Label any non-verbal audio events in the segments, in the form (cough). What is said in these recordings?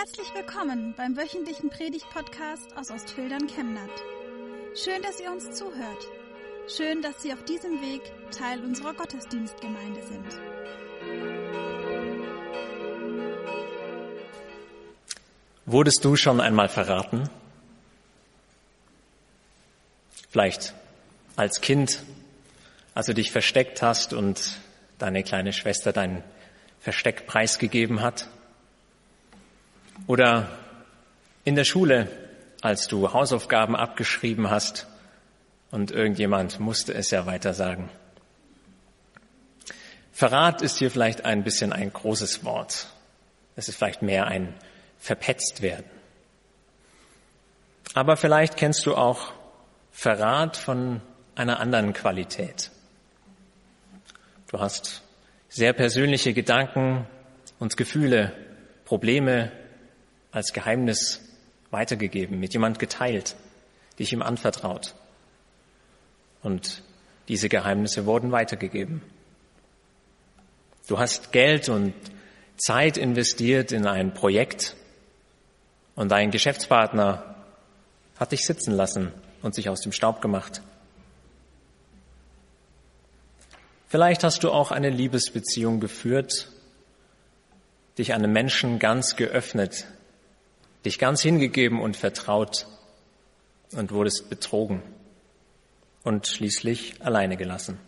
Herzlich willkommen beim wöchentlichen Predigt-Podcast aus Ostfildern Chemnat. Schön, dass ihr uns zuhört. Schön, dass Sie auf diesem Weg Teil unserer Gottesdienstgemeinde sind. Wurdest du schon einmal verraten? Vielleicht als Kind, als du dich versteckt hast und deine kleine Schwester dein Versteck preisgegeben hat? Oder in der Schule, als du Hausaufgaben abgeschrieben hast und irgendjemand musste es ja weiter sagen. Verrat ist hier vielleicht ein bisschen ein großes Wort. Es ist vielleicht mehr ein verpetzt werden. Aber vielleicht kennst du auch Verrat von einer anderen Qualität. Du hast sehr persönliche Gedanken und Gefühle, Probleme als Geheimnis weitergegeben, mit jemand geteilt, dich ihm anvertraut. Und diese Geheimnisse wurden weitergegeben. Du hast Geld und Zeit investiert in ein Projekt und dein Geschäftspartner hat dich sitzen lassen und sich aus dem Staub gemacht. Vielleicht hast du auch eine Liebesbeziehung geführt, dich einem Menschen ganz geöffnet, dich ganz hingegeben und vertraut und wurdest betrogen und schließlich alleine gelassen.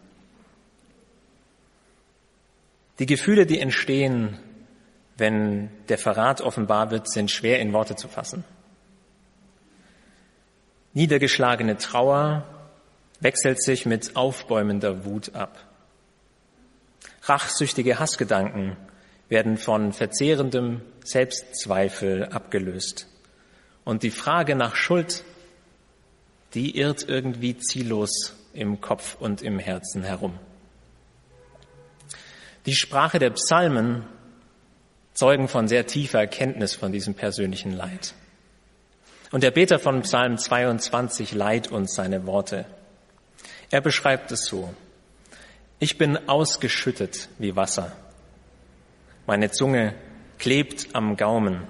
Die Gefühle, die entstehen, wenn der Verrat offenbar wird, sind schwer in Worte zu fassen. Niedergeschlagene Trauer wechselt sich mit aufbäumender Wut ab. Rachsüchtige Hassgedanken werden von verzehrendem Selbstzweifel abgelöst. Und die Frage nach Schuld, die irrt irgendwie ziellos im Kopf und im Herzen herum. Die Sprache der Psalmen zeugen von sehr tiefer Erkenntnis von diesem persönlichen Leid. Und der Beter von Psalm 22 leiht uns seine Worte. Er beschreibt es so. Ich bin ausgeschüttet wie Wasser. Meine Zunge klebt am Gaumen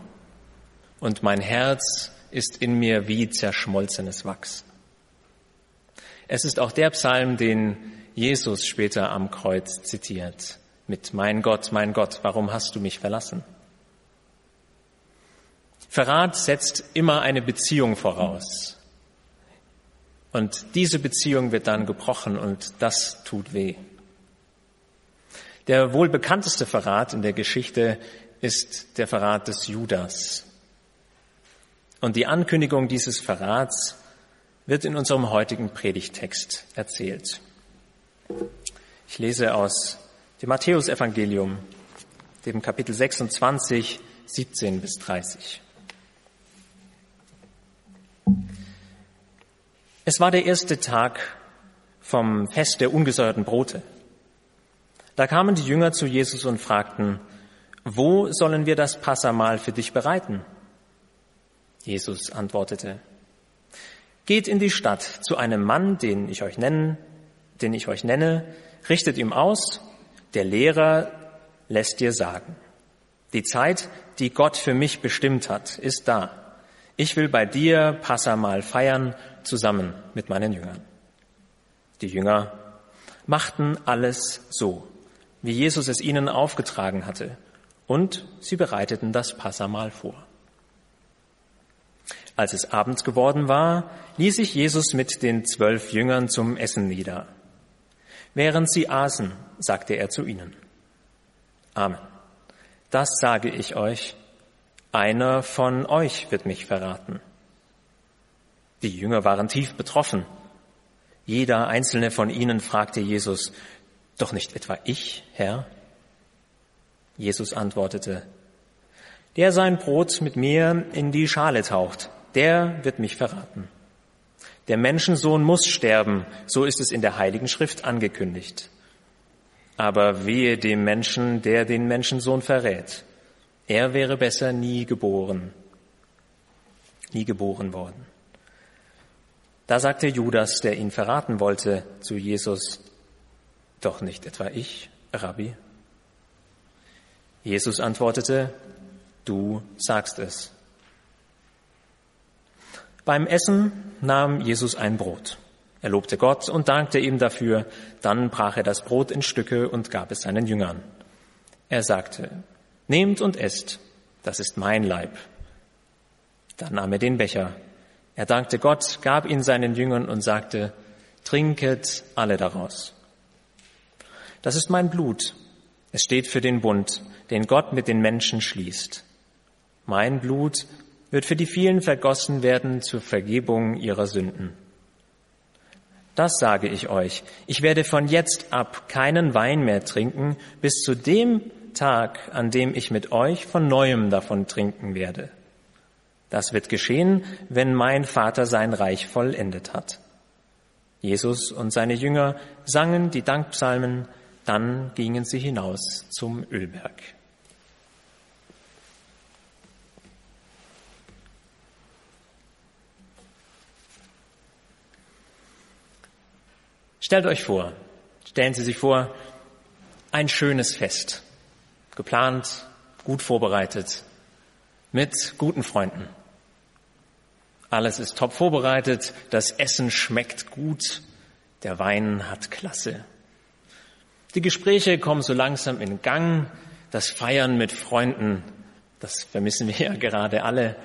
und mein Herz ist in mir wie zerschmolzenes Wachs. Es ist auch der Psalm, den Jesus später am Kreuz zitiert mit Mein Gott, mein Gott, warum hast du mich verlassen? Verrat setzt immer eine Beziehung voraus. Und diese Beziehung wird dann gebrochen und das tut weh. Der wohl bekannteste Verrat in der Geschichte ist der Verrat des Judas. Und die Ankündigung dieses Verrats wird in unserem heutigen Predigtext erzählt. Ich lese aus dem Matthäusevangelium, dem Kapitel 26, 17 bis 30. Es war der erste Tag vom Fest der ungesäuerten Brote. Da kamen die Jünger zu Jesus und fragten, wo sollen wir das Passamahl für dich bereiten? Jesus antwortete, geht in die Stadt zu einem Mann, den ich euch nennen, den ich euch nenne, richtet ihm aus, der Lehrer lässt dir sagen, die Zeit, die Gott für mich bestimmt hat, ist da. Ich will bei dir Passamal feiern, zusammen mit meinen Jüngern. Die Jünger machten alles so, wie Jesus es ihnen aufgetragen hatte, und sie bereiteten das Passamal vor. Als es abends geworden war, ließ sich Jesus mit den zwölf Jüngern zum Essen nieder. Während sie aßen, sagte er zu ihnen, Amen. Das sage ich euch, einer von euch wird mich verraten. Die Jünger waren tief betroffen. Jeder einzelne von ihnen fragte Jesus, doch nicht etwa ich, Herr? Jesus antwortete, der sein Brot mit mir in die Schale taucht, der wird mich verraten. Der Menschensohn muss sterben, so ist es in der Heiligen Schrift angekündigt. Aber wehe dem Menschen, der den Menschensohn verrät. Er wäre besser nie geboren, nie geboren worden. Da sagte Judas, der ihn verraten wollte, zu Jesus, doch nicht etwa ich, Rabbi. Jesus antwortete, du sagst es. Beim Essen nahm Jesus ein Brot. Er lobte Gott und dankte ihm dafür. Dann brach er das Brot in Stücke und gab es seinen Jüngern. Er sagte, nehmt und esst, das ist mein Leib. Dann nahm er den Becher. Er dankte Gott, gab ihn seinen Jüngern und sagte, trinket alle daraus. Das ist mein Blut. Es steht für den Bund, den Gott mit den Menschen schließt. Mein Blut wird für die vielen vergossen werden zur Vergebung ihrer Sünden. Das sage ich euch. Ich werde von jetzt ab keinen Wein mehr trinken, bis zu dem Tag, an dem ich mit euch von neuem davon trinken werde. Das wird geschehen, wenn mein Vater sein Reich vollendet hat. Jesus und seine Jünger sangen die Dankpsalmen, dann gingen sie hinaus zum Ölberg. Stellt euch vor, stellen Sie sich vor, ein schönes Fest, geplant, gut vorbereitet, mit guten Freunden. Alles ist top vorbereitet, das Essen schmeckt gut, der Wein hat Klasse. Die Gespräche kommen so langsam in Gang, das Feiern mit Freunden, das vermissen wir (laughs) ja gerade alle,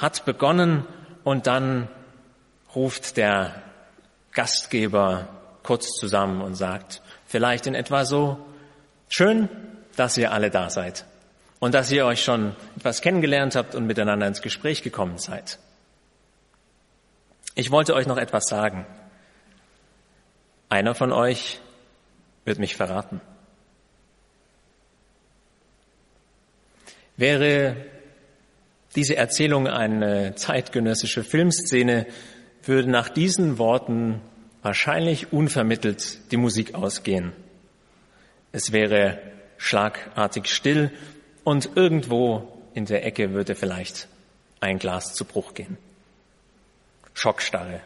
hat begonnen und dann ruft der Gastgeber kurz zusammen und sagt, vielleicht in etwa so, schön, dass ihr alle da seid und dass ihr euch schon etwas kennengelernt habt und miteinander ins Gespräch gekommen seid. Ich wollte euch noch etwas sagen. Einer von euch wird mich verraten. Wäre diese Erzählung eine zeitgenössische Filmszene, würde nach diesen Worten wahrscheinlich unvermittelt die Musik ausgehen. Es wäre schlagartig still und irgendwo in der Ecke würde vielleicht ein Glas zu Bruch gehen. Schockstarre.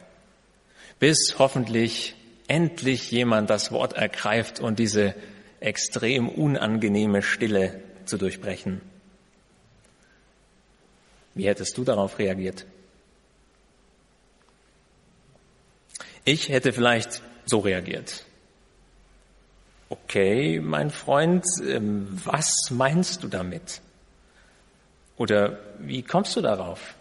Bis hoffentlich endlich jemand das Wort ergreift und diese extrem unangenehme Stille zu durchbrechen. Wie hättest du darauf reagiert? Ich hätte vielleicht so reagiert. Okay, mein Freund, ähm, was meinst du damit? Oder wie kommst du darauf?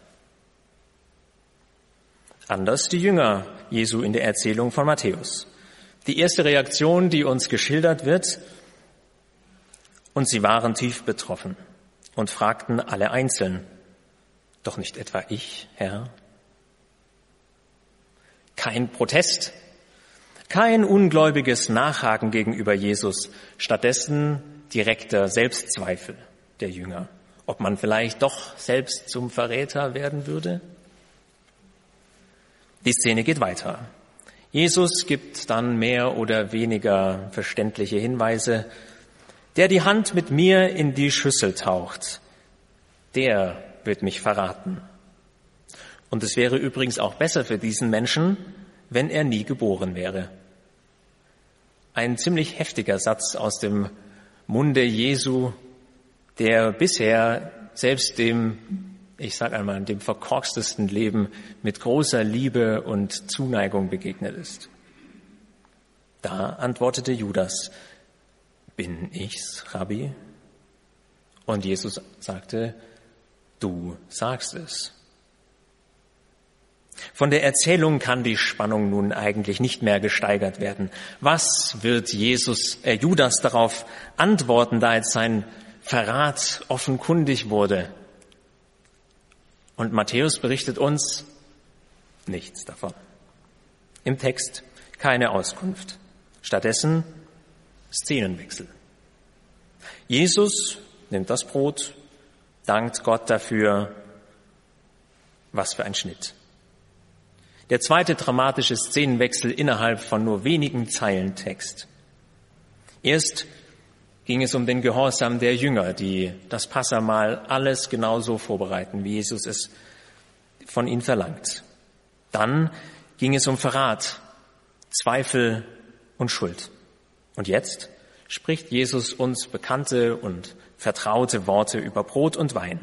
Anders die Jünger Jesu in der Erzählung von Matthäus. Die erste Reaktion, die uns geschildert wird, und sie waren tief betroffen und fragten alle einzeln, doch nicht etwa ich, Herr? Kein Protest, kein ungläubiges Nachhaken gegenüber Jesus, stattdessen direkter Selbstzweifel der Jünger, ob man vielleicht doch selbst zum Verräter werden würde. Die Szene geht weiter. Jesus gibt dann mehr oder weniger verständliche Hinweise. Der die Hand mit mir in die Schüssel taucht, der wird mich verraten. Und es wäre übrigens auch besser für diesen Menschen, wenn er nie geboren wäre. Ein ziemlich heftiger Satz aus dem Munde Jesu, der bisher selbst dem, ich sage einmal, dem verkorkstesten Leben mit großer Liebe und Zuneigung begegnet ist. Da antwortete Judas, bin ich's, Rabbi? Und Jesus sagte, du sagst es. Von der Erzählung kann die Spannung nun eigentlich nicht mehr gesteigert werden. Was wird Jesus, äh, Judas darauf antworten, da jetzt sein Verrat offenkundig wurde? Und Matthäus berichtet uns nichts davon. Im Text keine Auskunft. Stattdessen Szenenwechsel. Jesus nimmt das Brot, dankt Gott dafür. Was für ein Schnitt. Der zweite dramatische Szenenwechsel innerhalb von nur wenigen Zeilen Text. Erst ging es um den Gehorsam der Jünger, die das Passamal alles genauso vorbereiten, wie Jesus es von ihnen verlangt. Dann ging es um Verrat, Zweifel und Schuld. Und jetzt spricht Jesus uns bekannte und vertraute Worte über Brot und Wein,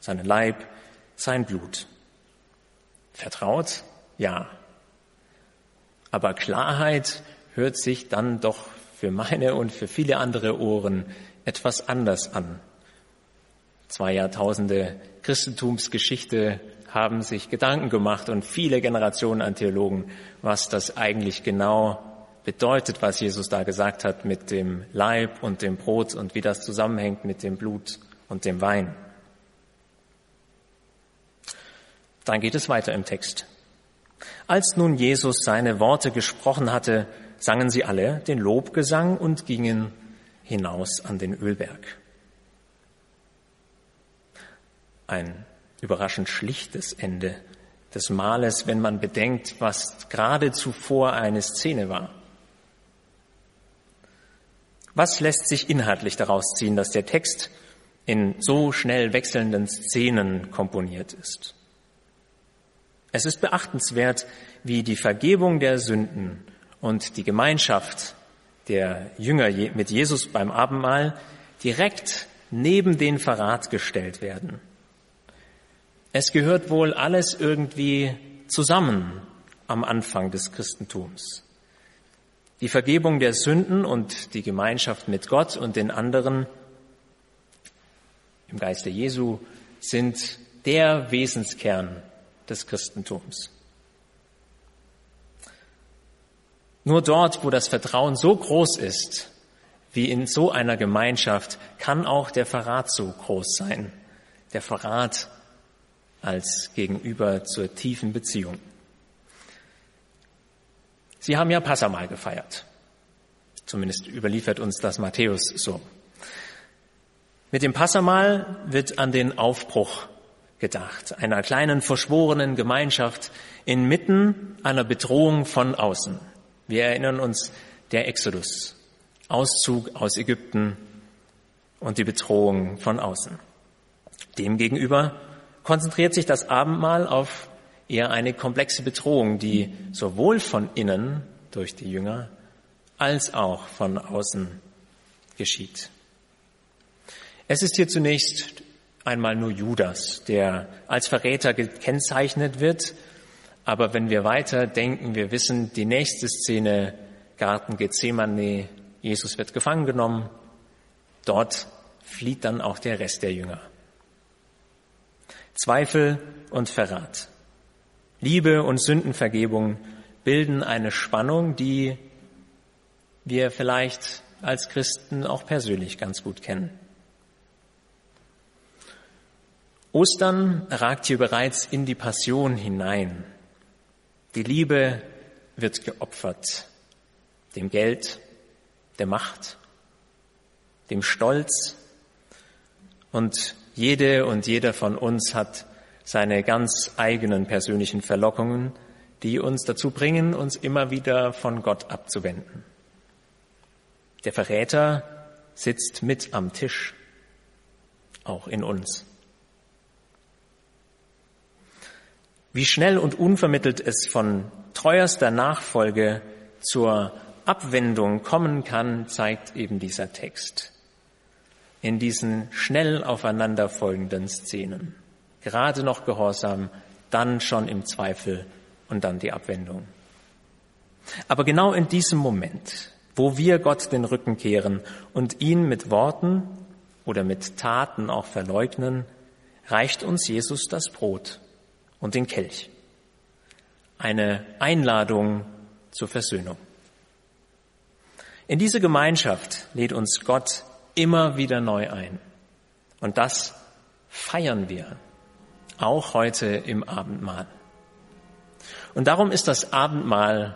seinen Leib, sein Blut. Vertraut? Ja. Aber Klarheit hört sich dann doch für meine und für viele andere Ohren etwas anders an. Zwei Jahrtausende Christentumsgeschichte haben sich Gedanken gemacht und viele Generationen an Theologen, was das eigentlich genau bedeutet, was Jesus da gesagt hat mit dem Leib und dem Brot und wie das zusammenhängt mit dem Blut und dem Wein. Dann geht es weiter im Text. Als nun Jesus seine Worte gesprochen hatte, sangen sie alle den Lobgesang und gingen hinaus an den Ölberg. Ein überraschend schlichtes Ende des Mahles, wenn man bedenkt, was gerade zuvor eine Szene war. Was lässt sich inhaltlich daraus ziehen, dass der Text in so schnell wechselnden Szenen komponiert ist? Es ist beachtenswert, wie die Vergebung der Sünden und die Gemeinschaft der Jünger mit Jesus beim Abendmahl direkt neben den Verrat gestellt werden. Es gehört wohl alles irgendwie zusammen am Anfang des Christentums. Die Vergebung der Sünden und die Gemeinschaft mit Gott und den anderen im Geiste Jesu sind der Wesenskern des Christentums. Nur dort, wo das Vertrauen so groß ist, wie in so einer Gemeinschaft, kann auch der Verrat so groß sein. Der Verrat als gegenüber zur tiefen Beziehung. Sie haben ja Passamal gefeiert. Zumindest überliefert uns das Matthäus so. Mit dem Passamal wird an den Aufbruch gedacht, einer kleinen verschworenen Gemeinschaft inmitten einer Bedrohung von außen. Wir erinnern uns der Exodus, Auszug aus Ägypten und die Bedrohung von außen. Demgegenüber konzentriert sich das Abendmahl auf eher eine komplexe Bedrohung, die sowohl von innen durch die Jünger als auch von außen geschieht. Es ist hier zunächst einmal nur Judas, der als Verräter gekennzeichnet wird. Aber wenn wir weiter denken, wir wissen, die nächste Szene, Garten Gethsemane, Jesus wird gefangen genommen. Dort flieht dann auch der Rest der Jünger. Zweifel und Verrat. Liebe und Sündenvergebung bilden eine Spannung, die wir vielleicht als Christen auch persönlich ganz gut kennen. Ostern ragt hier bereits in die Passion hinein. Die Liebe wird geopfert, dem Geld, der Macht, dem Stolz. Und jede und jeder von uns hat seine ganz eigenen persönlichen Verlockungen, die uns dazu bringen, uns immer wieder von Gott abzuwenden. Der Verräter sitzt mit am Tisch, auch in uns. Wie schnell und unvermittelt es von treuerster Nachfolge zur Abwendung kommen kann, zeigt eben dieser Text. In diesen schnell aufeinanderfolgenden Szenen. Gerade noch Gehorsam, dann schon im Zweifel und dann die Abwendung. Aber genau in diesem Moment, wo wir Gott den Rücken kehren und ihn mit Worten oder mit Taten auch verleugnen, reicht uns Jesus das Brot und den Kelch. Eine Einladung zur Versöhnung. In diese Gemeinschaft lädt uns Gott immer wieder neu ein. Und das feiern wir auch heute im Abendmahl. Und darum ist das Abendmahl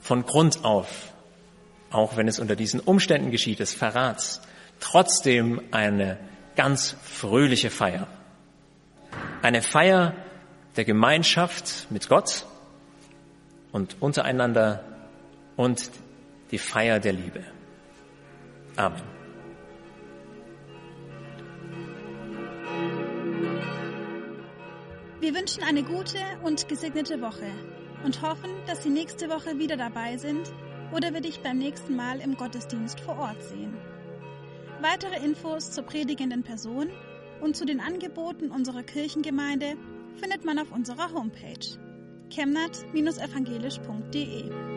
von Grund auf, auch wenn es unter diesen Umständen geschieht, des Verrats, trotzdem eine ganz fröhliche Feier. Eine Feier der Gemeinschaft mit Gott und untereinander und die Feier der Liebe. Amen. Wir wünschen eine gute und gesegnete Woche und hoffen, dass Sie nächste Woche wieder dabei sind, oder wir dich beim nächsten Mal im Gottesdienst vor Ort sehen. Weitere Infos zur predigenden Person und zu den Angeboten unserer Kirchengemeinde findet man auf unserer Homepage chemnat-evangelisch.de.